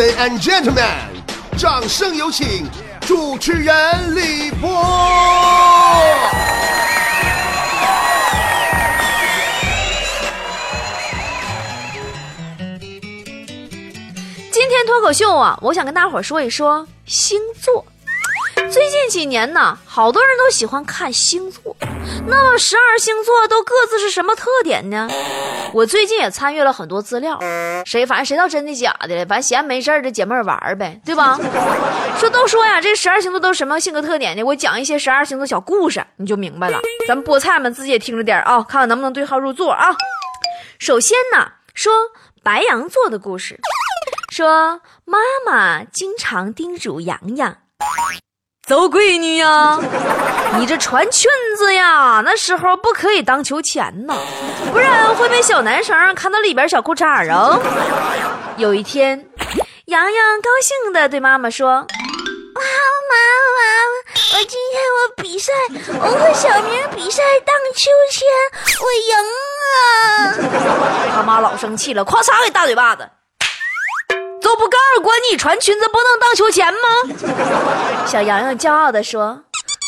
And gentlemen，掌声有请主持人李波。今天脱口秀啊，我想跟大伙儿说一说星座。最近几年呢，好多人都喜欢看星座。那么十二星座都各自是什么特点呢？我最近也参与了很多资料，谁反正谁道真的假的了？反正闲没事儿就解闷玩呗，对吧？说都说呀，这十二星座都什么性格特点呢？我讲一些十二星座小故事，你就明白了。咱们菠菜们自己也听着点儿啊，看看能不能对号入座啊。首先呢，说白羊座的故事，说妈妈经常叮嘱洋洋。走闺女呀，你这穿裙子呀，那时候不可以当秋千呢，不然会被小男生看到里边小裤衩啊。有一天，洋洋高兴的对妈妈说：“妈妈妈，我今天我比赛，我和小明比赛荡秋千，我赢了。”他妈老生气了，咵嚓给大嘴巴子。都不告诉过你穿裙子不能荡秋千吗？小洋洋骄傲地说：“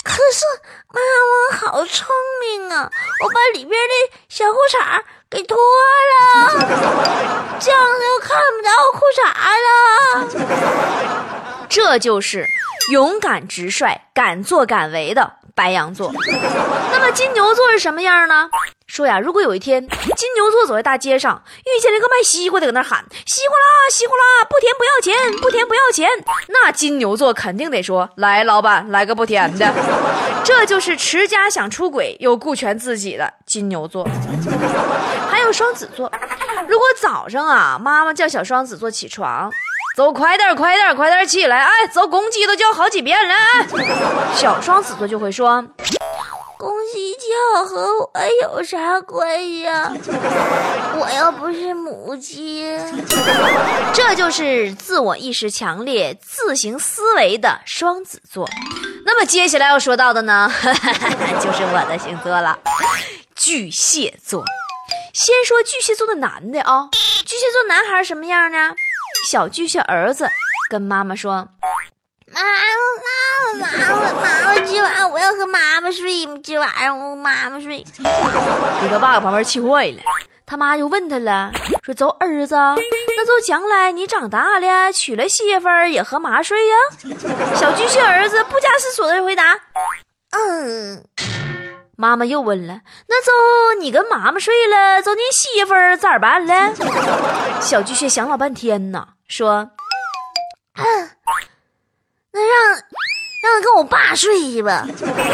可是妈，我好聪明啊！我把里边的小裤衩给脱了，这样就看不着裤衩了。”这就是勇敢直率、敢作敢为的白羊座。那么金牛座是什么样呢？说呀，如果有一天金牛座走在大街上，遇见了一个卖西瓜的，搁那喊西瓜啦，西瓜啦，不甜不要钱，不甜不要钱，那金牛座肯定得说来，老板来个不甜的。这就是持家想出轨又顾全自己的金牛座。还有双子座，如果早上啊，妈妈叫小双子座起床，走快点快点快点起来，哎，走公鸡都叫好几遍了，哎小双子座就会说。公鸡叫和我有啥关系啊？我又不是母鸡。这就是自我意识强烈、自行思维的双子座。那么接下来要说到的呢，就是我的星座了——巨蟹座。先说巨蟹座的男的啊，巨蟹座男孩什么样呢？小巨蟹儿子跟妈妈说。妈妈妈妈妈妈，今晚我要和妈妈睡。今晚上我妈妈睡，给他爸搁旁边气坏了。他妈就问他了，说：“走儿子，那就将来你长大了娶了媳妇儿也和妈睡呀？”小巨蟹儿子不假思索的回答：“嗯。”妈妈又问了：“那走你跟妈妈睡了，走你媳妇儿咋办了？”小巨蟹想老半天呢，说：“嗯。”那让让他跟我爸睡去吧。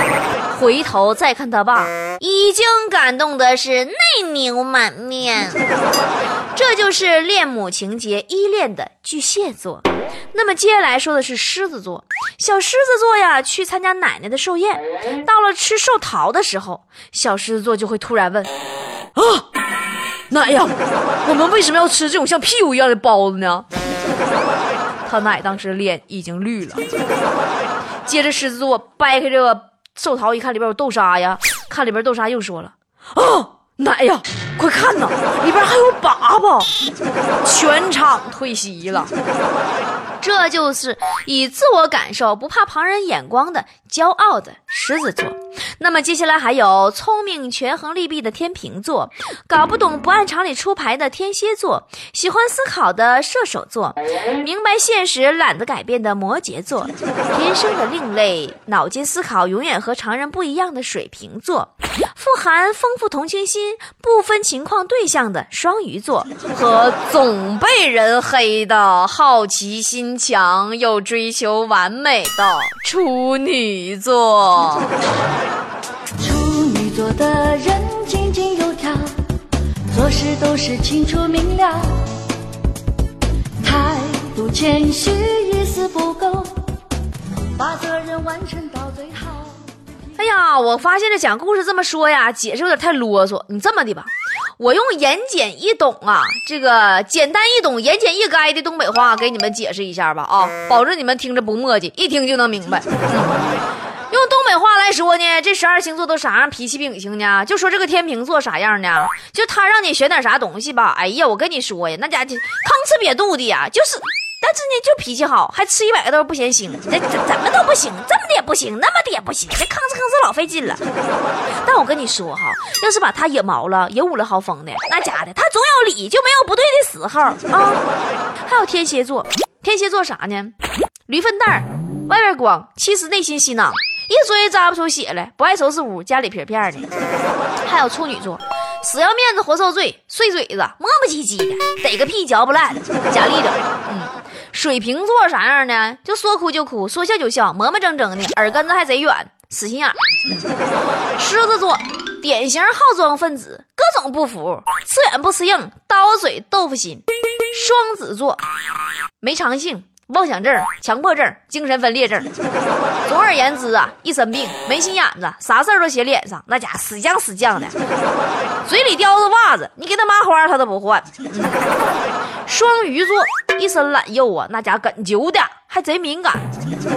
回头再看他爸，已经感动的是泪流满面。这就是恋母情节依恋的巨蟹座。那么接下来说的是狮子座。小狮子座呀，去参加奶奶的寿宴，到了吃寿桃的时候，小狮子座就会突然问：啊，奶呀，我们为什么要吃这种像屁股一样的包子呢？他奶当时脸已经绿了，接着狮子座掰开这个寿桃，一看里边有豆沙呀，看里边豆沙又说了：“啊，奶呀，快看呐，里边还有粑粑！”全场退席了。这就是以自我感受不怕旁人眼光的骄傲的狮子座。那么接下来还有聪明权衡利弊的天平座，搞不懂不按常理出牌的天蝎座，喜欢思考的射手座，明白现实懒得改变的摩羯座，天生的另类，脑筋思考永远和常人不一样的水瓶座，富含丰富同情心、不分情况对象的双鱼座，和总被人黑的好奇心强又追求完美的处女座。处女座的人井井有条，做事都是清楚明了，态度谦虚，一丝不苟，把责任完成到最好。呀，我发现这讲故事这么说呀，解释有点太啰嗦。你这么的吧，我用言简意懂啊，这个简单易懂、言简意赅的东北话给你们解释一下吧啊，保证你们听着不墨迹，一听就能明白。用东北话来说呢，这十二星座都啥样脾气秉性呢？就说这个天秤座啥样呢？就他让你选点啥东西吧，哎呀，我跟你说呀，那家伙吭哧瘪肚的呀，就是但是呢，就脾气好，还吃一百个豆不嫌腥，这怎怎么都不行，这么的也不行，那么的也不行，这吭哧吭哧老费劲了。但我跟你说哈，要是把他惹毛了，惹五了豪风的，那假的他总有理，就没有不对的时候啊。还有天蝎座，天蝎座啥呢？驴粪蛋儿，外边光，其实内心稀囊，一追扎不出血来，不爱收拾屋，家里片片的。还有处女座。死要面子活受罪，碎嘴子，磨磨唧唧的，逮个屁嚼不烂，假立正。嗯，水瓶座啥样的？就说哭就哭，说笑就笑，磨磨蹭蹭的，耳根子还贼软，死心眼。狮子座，典型好装分子，各种不服，吃软不吃硬，刀嘴豆腐心。双子座，没长性。妄想症、强迫症、精神分裂症，总而言之啊，一身病，没心眼子，啥事儿都写脸上，那家死犟死犟的，嘴里叼着袜子，你给他麻花他都不换。双鱼座一身懒肉啊，那家伙梗揪的，还贼敏感，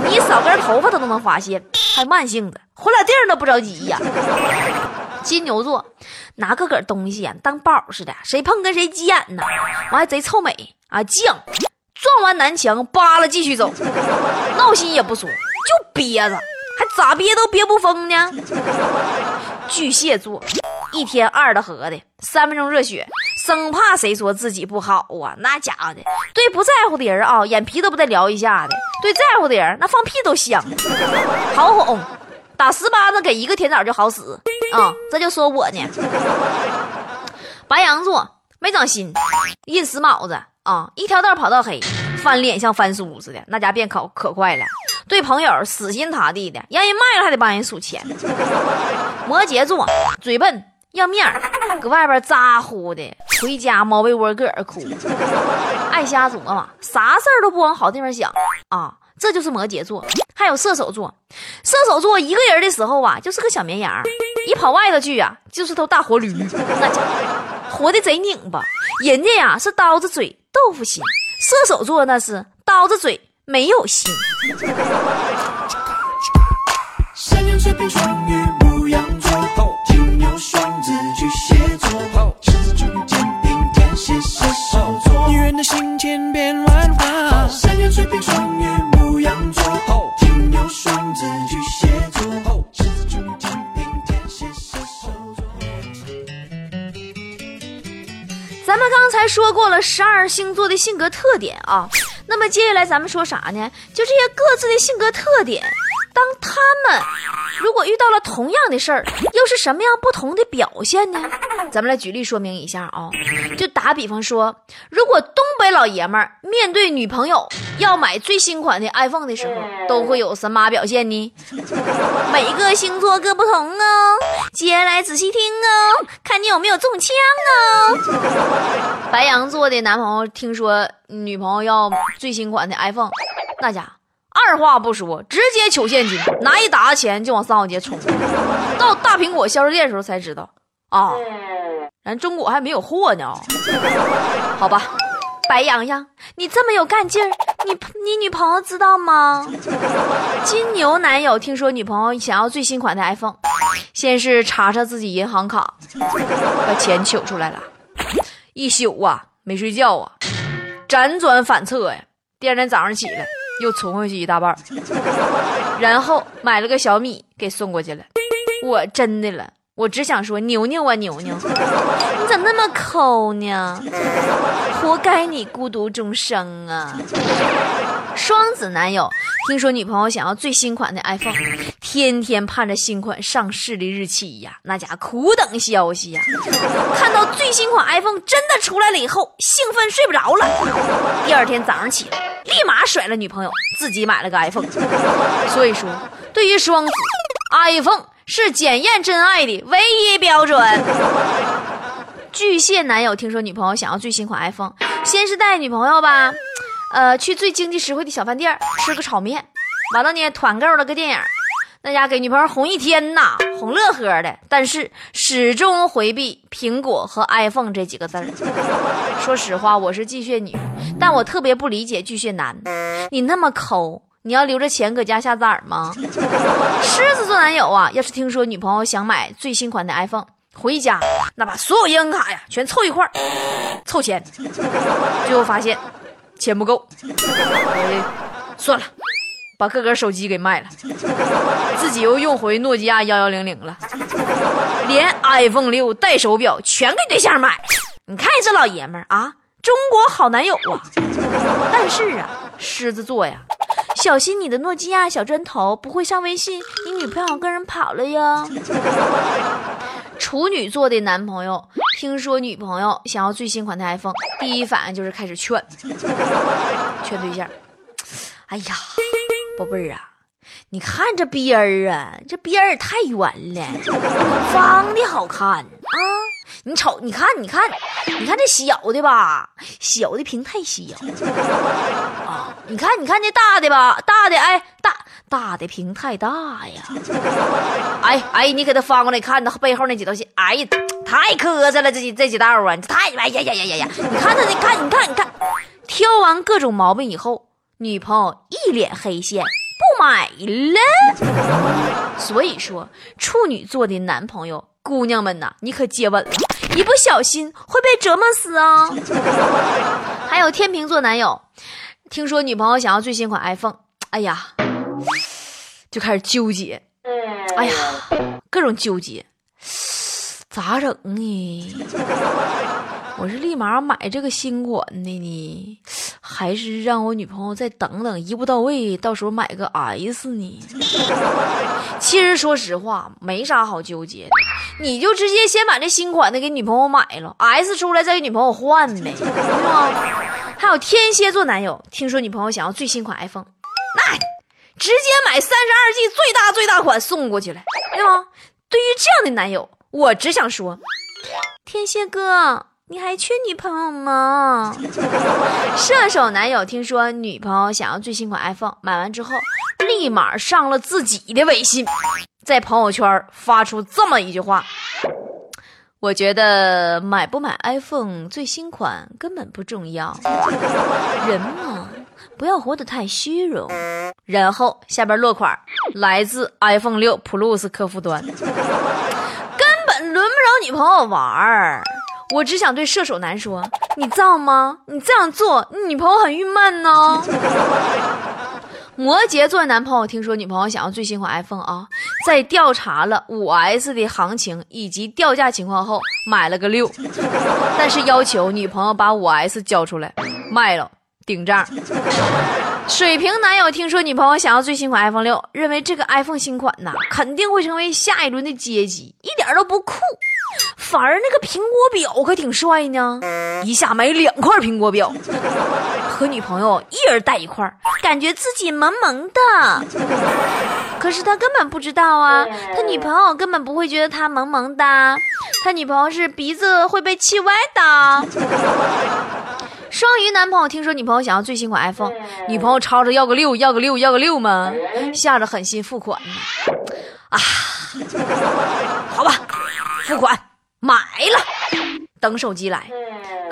你少根头发他都能发现，还慢性的，混了地儿都不着急呀。金牛座拿个个东西啊当宝似的，谁碰跟谁急眼呢，完还贼臭美啊犟。撞完南墙，扒拉继续走，闹心也不说，就憋着，还咋憋都憋不疯呢。巨蟹座，一天二的合的，三分钟热血，生怕谁说自己不好啊，那家伙的，对不在乎的人啊，眼皮都不带撩一下的；对在乎的人，那放屁都香。好哄，打十巴子给一个甜枣就好使啊，这就说我呢。白羊座，没长心，印死卯子。啊，一条道跑到黑，翻脸像翻书似的，那家变可可快了。对朋友死心塌地的，让人卖了还得帮人数钱。摩羯座嘴笨要面儿，搁外边咋呼的，回家猫被窝个儿哭。爱瞎琢磨，啥事儿都不往好地方想啊，这就是摩羯座。还有射手座，射手座一个人的时候啊，就是个小绵羊，一跑外头去呀，就是头大活驴，那家伙活的贼拧巴。人家呀是刀子嘴。豆腐心，射手座那是刀子嘴没有心。三羊水瓶双鱼牧羊座，金牛双子巨蟹座，才说过了十二星座的性格特点啊，那么接下来咱们说啥呢？就这些各自的性格特点，当他们如果遇到了同样的事儿，又是什么样不同的表现呢？咱们来举例说明一下啊，就打比方说，如果东北老爷们儿面对女朋友要买最新款的 iPhone 的时候，都会有什么表现呢？每个星座各不同哦，接下来仔细听哦，看你有没有中枪哦。白羊座的男朋友听说女朋友要最新款的 iPhone，那家二话不说，直接求现金，拿一沓钱就往三号街冲。到大苹果销售店的时候才知道，啊。咱中国还没有货呢，好吧，白羊羊，你这么有干劲儿，你你女朋友知道吗？金牛男友听说女朋友想要最新款的 iPhone，先是查查自己银行卡，把钱取出来了，一宿啊没睡觉啊，辗转反侧呀，第二天早上起来又存回去一大半，然后买了个小米给送过去了，我真的了。我只想说，牛牛啊牛牛，你咋那么抠呢？活该你孤独终生啊！双子男友听说女朋友想要最新款的 iPhone，天天盼着新款上市的日期呀，那家苦等消息呀。看到最新款 iPhone 真的出来了以后，兴奋睡不着了。第二天早上起来，立马甩了女朋友，自己买了个 iPhone。所以说，对于双子，iPhone。是检验真爱的唯一标准。巨蟹男友听说女朋友想要最新款 iPhone，先是带女朋友吧，呃，去最经济实惠的小饭店吃个炒面，完了呢团购了个电影，那家给女朋友哄一天呐，哄乐呵的，但是始终回避苹果和 iPhone 这几个字儿。说实话，我是巨蟹女，但我特别不理解巨蟹男，你那么抠。你要留着钱搁家下崽吗？狮子座男友啊，要是听说女朋友想买最新款的 iPhone，回家那把所有银行卡呀全凑一块儿凑钱，最后发现钱不够，我算了，把个个手机给卖了，自己又用回诺基亚幺幺零零了，连 iPhone 六带手表全给对象买。你看这老爷们儿啊，中国好男友啊！但是啊，狮子座呀，小心你的诺基亚小砖头不会上微信，你女朋友跟人跑了呀。处女座的男朋友听说女朋友想要最新款的 iPhone，第一反应就是开始劝，劝对象。哎呀，宝贝儿啊，你看这边儿啊，这边儿也太圆了，方的好看啊！你瞅，你看，你看，你看这小的吧，小的屏太小啊！你看，你看这大的吧，大的哎，大大的屏太大呀！哎哎，你给他翻过来看，他背后那几道线，哎，太磕碜了，这几这几道啊，太哎呀呀呀呀呀！你看他，你看，你看，你看，挑完各种毛病以后，女朋友一脸黑线，不买了。所以说，处女座的男朋友。姑娘们呐，你可接吻了，一不小心会被折磨死啊！还有天秤座男友，听说女朋友想要最新款 iPhone，哎呀，就开始纠结，哎呀，各种纠结，咋整呢？我是立马买这个新款的呢，还是让我女朋友再等等，一步到位，到时候买个 S 呢？其实说实话，没啥好纠结的，你就直接先把这新款的给女朋友买了，S 出来再给女朋友换呗，是吗？还有天蝎座男友，听说女朋友想要最新款 iPhone，那直接买三十二 G 最大最大款送过去了，对吗？对于这样的男友，我只想说，天蝎哥。你还缺女朋友吗？射手男友听说女朋友想要最新款 iPhone，买完之后立马上了自己的微信，在朋友圈发出这么一句话：“我觉得买不买 iPhone 最新款根本不重要，人嘛，不要活得太虚荣。”然后下边落款来自 iPhone 六 Plus 客户端，根本轮不着女朋友玩儿。我只想对射手男说：“你造吗？你这样做，你女朋友很郁闷呢。” 摩羯座男朋友听说女朋友想要最新款 iPhone 啊，在调查了五 S 的行情以及掉价情况后，买了个六，但是要求女朋友把五 S 交出来卖了顶账。水瓶男友听说女朋友想要最新款 iPhone 六，认为这个 iPhone 新款呐肯定会成为下一轮的阶级，一点都不酷。反而那个苹果表可挺帅呢，一下买两块苹果表，和女朋友一人戴一块，感觉自己萌萌的。可是他根本不知道啊，他女朋友根本不会觉得他萌萌的，他女朋友是鼻子会被气歪的。双鱼男朋友听说女朋友想要最新款 iPhone，女朋友吵着要个六，要个六，要个六吗？吓得狠心付款。啊，付款买了，等手机来。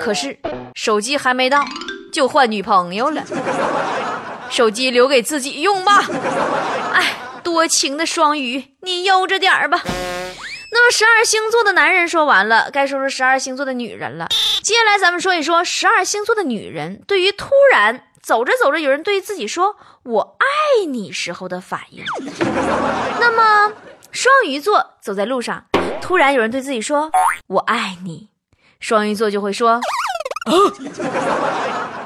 可是手机还没到，就换女朋友了。手机留给自己用吧。哎，多情的双鱼，你悠着点儿吧。那么十二星座的男人说完了，该说说十二星座的女人了。接下来咱们说一说十二星座的女人对于突然走着走着有人对自己说“我爱你”时候的反应。那么双鱼座走在路上。突然有人对自己说“我爱你”，双鱼座就会说：“啊，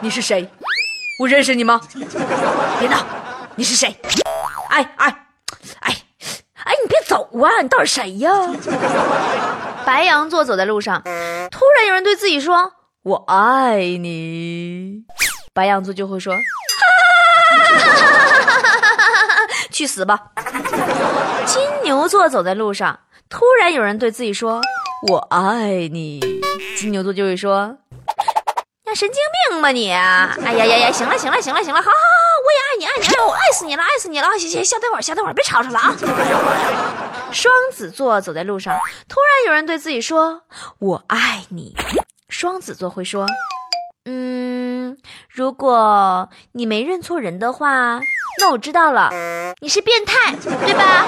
你是谁？我认识你吗？别闹，你是谁？哎哎哎哎，你别走啊！你到底谁呀？”白羊座走在路上，突然有人对自己说“我爱你”，白羊座就会说：“ 去死吧！”金牛座走在路上。突然有人对自己说：“我爱你。”金牛座就会说：“那，神经病吧你！哎呀呀呀，行了行了行了行了，好好好，我也爱你爱你，哎，我爱死你了爱死你了！行行，小等会儿小等会儿，别吵吵了啊！”双子座走在路上，突然有人对自己说：“我爱你。”双子座会说：“嗯，如果你没认错人的话，那我知道了，你是变态，对吧？”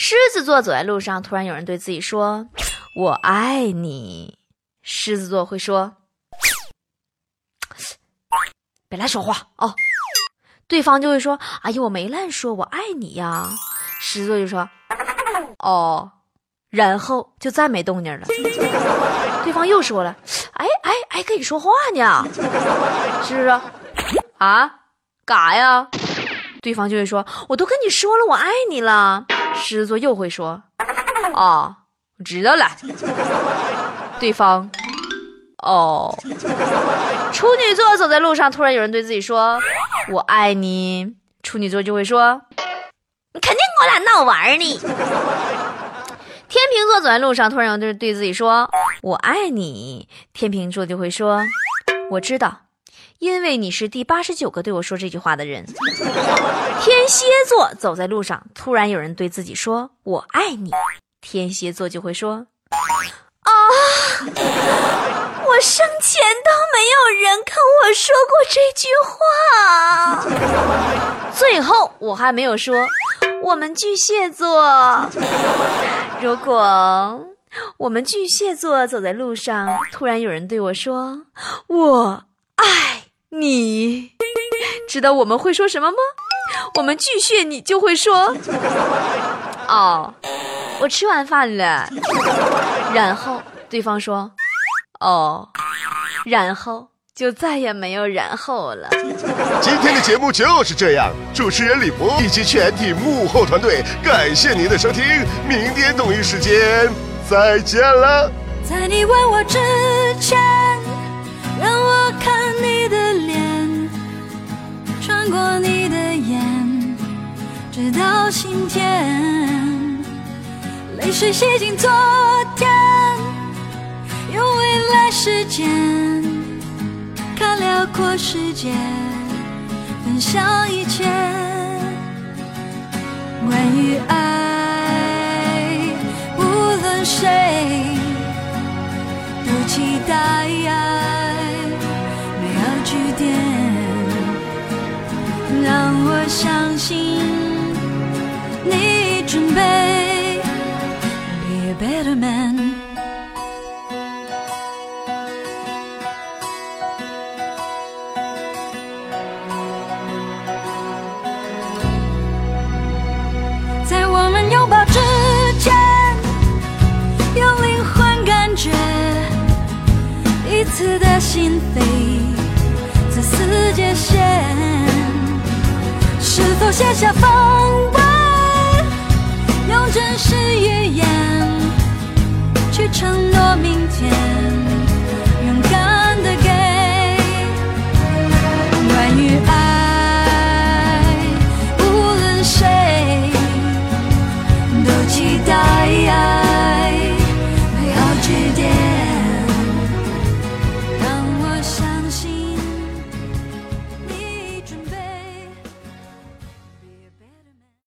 狮子座走在路上，突然有人对自己说：“我爱你。”狮子座会说：“别乱说话啊！对方就会说：“哎呀，我没乱说，我爱你呀。”狮子座就说：“哦。”然后就再没动静了。对方又说了：“哎哎哎，跟你说话呢。”狮子说：“啊，干啥呀？”对方就会说：“我都跟你说了，我爱你了。”狮子座又会说：“哦，我知道了。”对方：“哦。”处女座走在路上，突然有人对自己说：“我爱你。”处女座就会说：“你肯定跟我俩闹玩呢。”天秤座走在路上，突然有人对自己说：“我爱你。”天秤座就会说：“我知道，因为你是第八十九个对我说这句话的人。”天蝎座走在路上，突然有人对自己说：“我爱你。”天蝎座就会说：“啊，我生前都没有人跟我说过这句话。”最后，我还没有说。我们巨蟹座，如果我们巨蟹座走在路上，突然有人对我说“我爱你”，知道我们会说什么吗？我们巨蟹你就会说“哦，我吃完饭了”，然后对方说“哦”，然后。就再也没有然后了。今天的节目就是这样，主持人李博以及全体幕后团队，感谢您的收听，明天同一时间再见了。在你问我之前，让我看过你的眼，直到心田，泪水洗净昨天，用未来时间。看辽阔世界，分享一切。关于爱，无论谁都期待没有句点，让我相信你已准备 be a better man. 在我们拥抱之前有灵魂感觉彼此的心扉在撕界限是否写下防备，用真实语言去承诺明天？